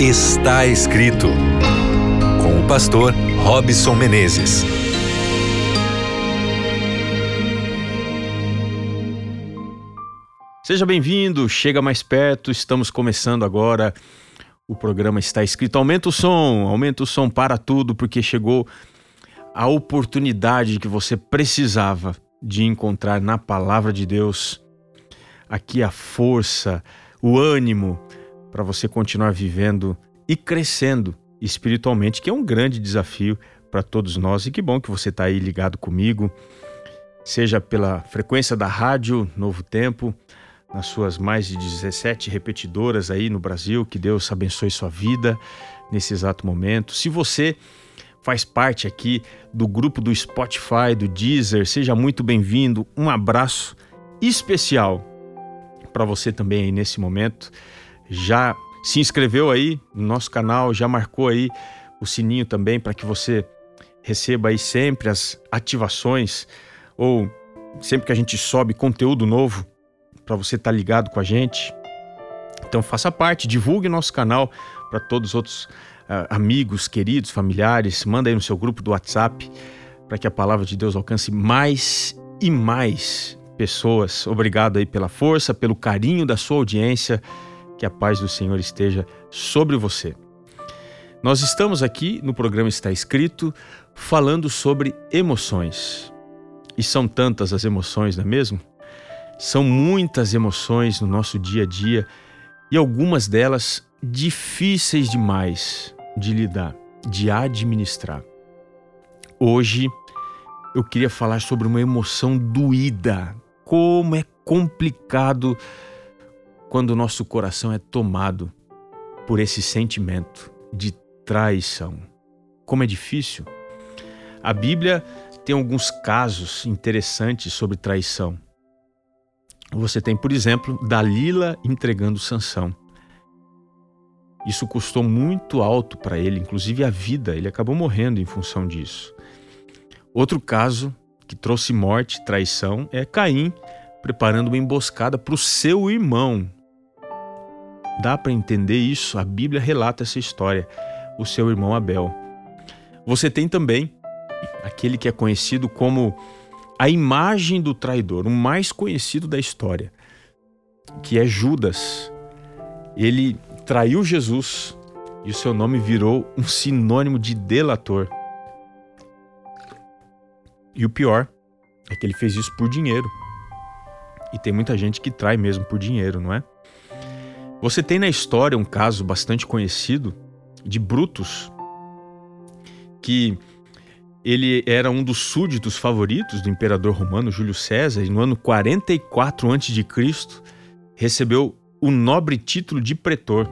Está escrito com o pastor Robson Menezes. Seja bem-vindo, chega mais perto, estamos começando agora. O programa está escrito. Aumenta o som, aumenta o som para tudo, porque chegou a oportunidade que você precisava de encontrar na palavra de Deus aqui a força, o ânimo para você continuar vivendo e crescendo espiritualmente, que é um grande desafio para todos nós. E que bom que você está aí ligado comigo, seja pela frequência da rádio Novo Tempo, nas suas mais de 17 repetidoras aí no Brasil. Que Deus abençoe sua vida nesse exato momento. Se você faz parte aqui do grupo do Spotify, do Deezer, seja muito bem-vindo. Um abraço especial para você também aí nesse momento. Já se inscreveu aí no nosso canal, já marcou aí o sininho também para que você receba aí sempre as ativações ou sempre que a gente sobe conteúdo novo para você estar tá ligado com a gente. Então faça parte, divulgue nosso canal para todos os outros uh, amigos, queridos, familiares, manda aí no seu grupo do WhatsApp para que a palavra de Deus alcance mais e mais pessoas. Obrigado aí pela força, pelo carinho da sua audiência. Que a paz do Senhor esteja sobre você. Nós estamos aqui no programa Está Escrito falando sobre emoções. E são tantas as emoções, não é mesmo? São muitas emoções no nosso dia a dia e algumas delas difíceis demais de lidar, de administrar. Hoje eu queria falar sobre uma emoção doída. Como é complicado quando o nosso coração é tomado por esse sentimento de traição. Como é difícil. A Bíblia tem alguns casos interessantes sobre traição. Você tem, por exemplo, Dalila entregando Sansão. Isso custou muito alto para ele, inclusive a vida, ele acabou morrendo em função disso. Outro caso que trouxe morte, traição, é Caim preparando uma emboscada para o seu irmão. Dá para entender isso, a Bíblia relata essa história, o seu irmão Abel. Você tem também aquele que é conhecido como a imagem do traidor, o mais conhecido da história, que é Judas. Ele traiu Jesus e o seu nome virou um sinônimo de delator. E o pior é que ele fez isso por dinheiro. E tem muita gente que trai mesmo por dinheiro, não é? Você tem na história um caso bastante conhecido de Brutus, que ele era um dos súditos favoritos do imperador romano Júlio César e no ano 44 a.C. recebeu o nobre título de pretor.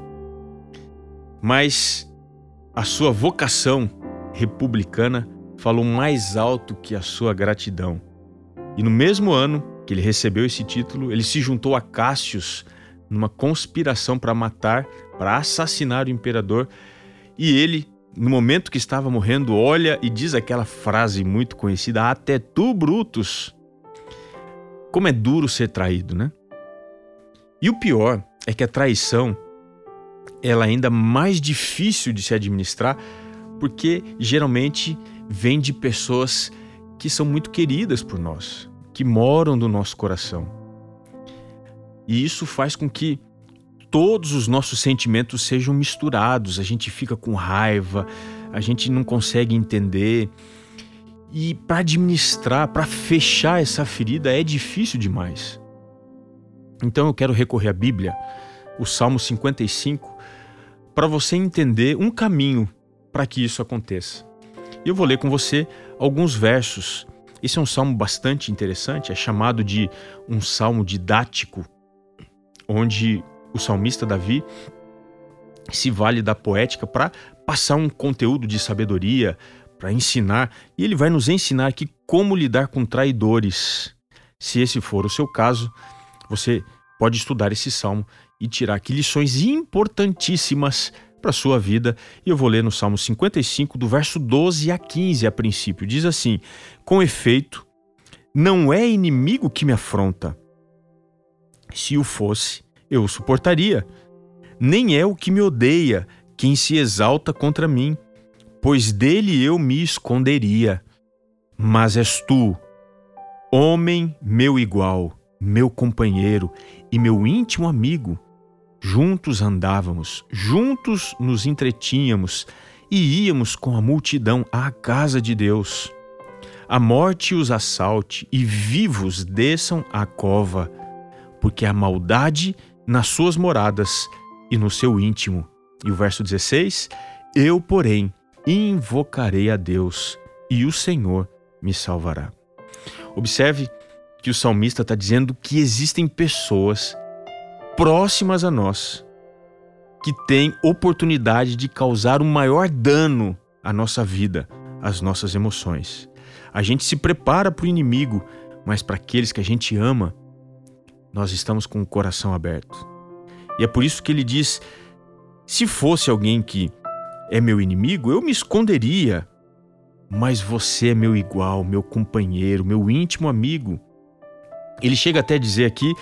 Mas a sua vocação republicana falou mais alto que a sua gratidão. E no mesmo ano que ele recebeu esse título, ele se juntou a Cássius numa conspiração para matar, para assassinar o imperador, e ele no momento que estava morrendo, olha e diz aquela frase muito conhecida: Até tu, Brutus. Como é duro ser traído, né? E o pior é que a traição ela é ainda mais difícil de se administrar, porque geralmente vem de pessoas que são muito queridas por nós, que moram no nosso coração. E isso faz com que todos os nossos sentimentos sejam misturados, a gente fica com raiva, a gente não consegue entender. E para administrar, para fechar essa ferida é difícil demais. Então eu quero recorrer à Bíblia, o Salmo 55, para você entender um caminho para que isso aconteça. Eu vou ler com você alguns versos. Esse é um salmo bastante interessante, é chamado de um salmo didático, onde o salmista Davi se vale da poética para passar um conteúdo de sabedoria, para ensinar, e ele vai nos ensinar aqui como lidar com traidores. Se esse for o seu caso, você pode estudar esse salmo e tirar aqui lições importantíssimas para sua vida. E eu vou ler no Salmo 55, do verso 12 a 15 a princípio. Diz assim: Com efeito, não é inimigo que me afronta. Se o fosse, eu o suportaria. Nem é o que me odeia quem se exalta contra mim, pois dele eu me esconderia. Mas és tu, homem meu igual, meu companheiro e meu íntimo amigo. Juntos andávamos, juntos nos entretínhamos e íamos com a multidão à casa de Deus. A morte os assalte e vivos desçam à cova, porque a maldade nas suas moradas e no seu íntimo. E o verso 16: Eu, porém, invocarei a Deus e o Senhor me salvará. Observe que o salmista está dizendo que existem pessoas próximas a nós que têm oportunidade de causar um maior dano à nossa vida, às nossas emoções. A gente se prepara para o inimigo, mas para aqueles que a gente ama, nós estamos com o coração aberto. E é por isso que ele diz: se fosse alguém que é meu inimigo, eu me esconderia. Mas você é meu igual, meu companheiro, meu íntimo amigo. Ele chega até a dizer aqui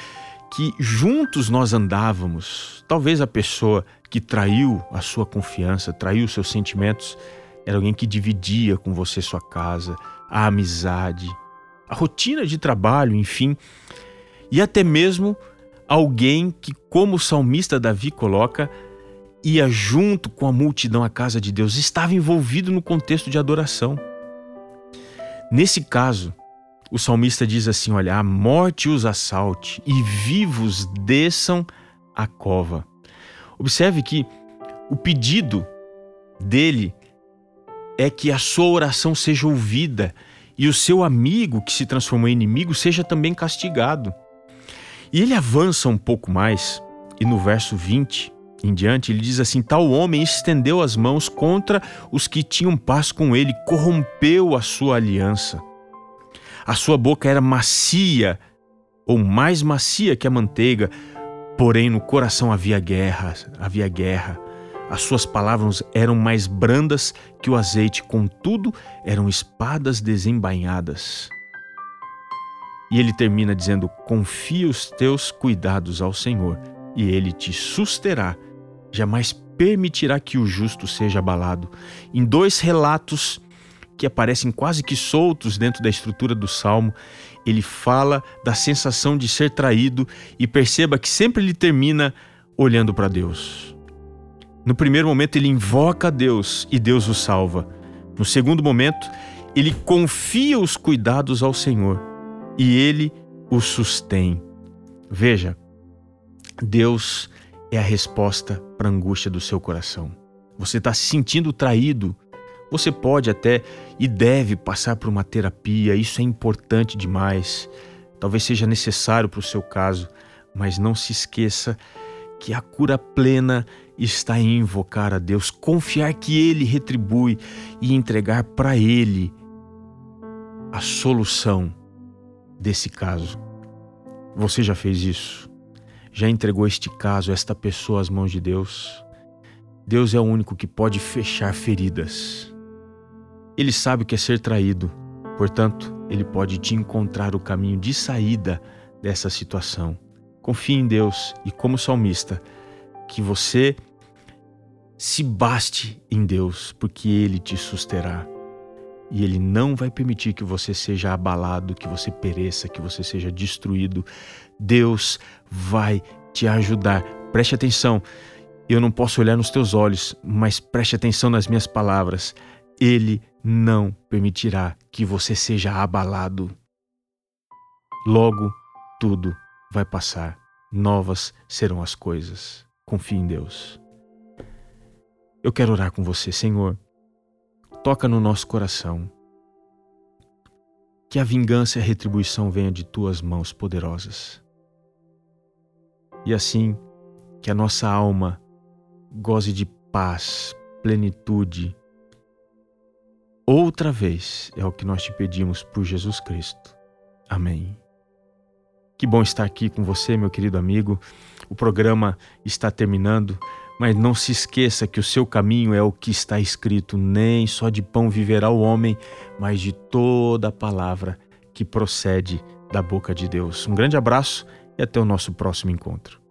que juntos nós andávamos. Talvez a pessoa que traiu a sua confiança, traiu seus sentimentos, era alguém que dividia com você sua casa, a amizade, a rotina de trabalho, enfim. E até mesmo alguém que, como o salmista Davi coloca, ia junto com a multidão à casa de Deus, estava envolvido no contexto de adoração. Nesse caso, o salmista diz assim: Olha, a morte os assalte e vivos desçam a cova. Observe que o pedido dele é que a sua oração seja ouvida e o seu amigo, que se transformou em inimigo, seja também castigado. E ele avança um pouco mais, e no verso 20 em diante, ele diz assim: Tal homem estendeu as mãos contra os que tinham paz com ele, corrompeu a sua aliança. A sua boca era macia, ou mais macia que a manteiga, porém no coração havia guerra, havia guerra. As suas palavras eram mais brandas que o azeite, contudo, eram espadas desembainhadas. E ele termina dizendo: Confia os teus cuidados ao Senhor, e ele te susterá, jamais permitirá que o justo seja abalado. Em dois relatos que aparecem quase que soltos dentro da estrutura do salmo, ele fala da sensação de ser traído e perceba que sempre ele termina olhando para Deus. No primeiro momento, ele invoca a Deus e Deus o salva. No segundo momento, ele confia os cuidados ao Senhor e ele o sustém. Veja, Deus é a resposta para a angústia do seu coração. Você está se sentindo traído. Você pode até e deve passar por uma terapia, isso é importante demais. Talvez seja necessário para o seu caso, mas não se esqueça que a cura plena está em invocar a Deus, confiar que Ele retribui e entregar para Ele a solução desse caso. Você já fez isso? Já entregou este caso, esta pessoa às mãos de Deus? Deus é o único que pode fechar feridas. Ele sabe o que é ser traído, portanto, ele pode te encontrar o caminho de saída dessa situação. Confie em Deus e, como salmista, que você se baste em Deus, porque Ele te susterá e Ele não vai permitir que você seja abalado, que você pereça, que você seja destruído. Deus vai te ajudar. Preste atenção. Eu não posso olhar nos teus olhos, mas preste atenção nas minhas palavras. Ele não permitirá que você seja abalado. Logo, tudo vai passar. Novas serão as coisas. Confie em Deus. Eu quero orar com você, Senhor toca no nosso coração. Que a vingança e a retribuição venham de tuas mãos poderosas. E assim, que a nossa alma goze de paz, plenitude. Outra vez é o que nós te pedimos por Jesus Cristo. Amém. Que bom estar aqui com você, meu querido amigo. O programa está terminando. Mas não se esqueça que o seu caminho é o que está escrito: nem só de pão viverá o homem, mas de toda a palavra que procede da boca de Deus. Um grande abraço e até o nosso próximo encontro.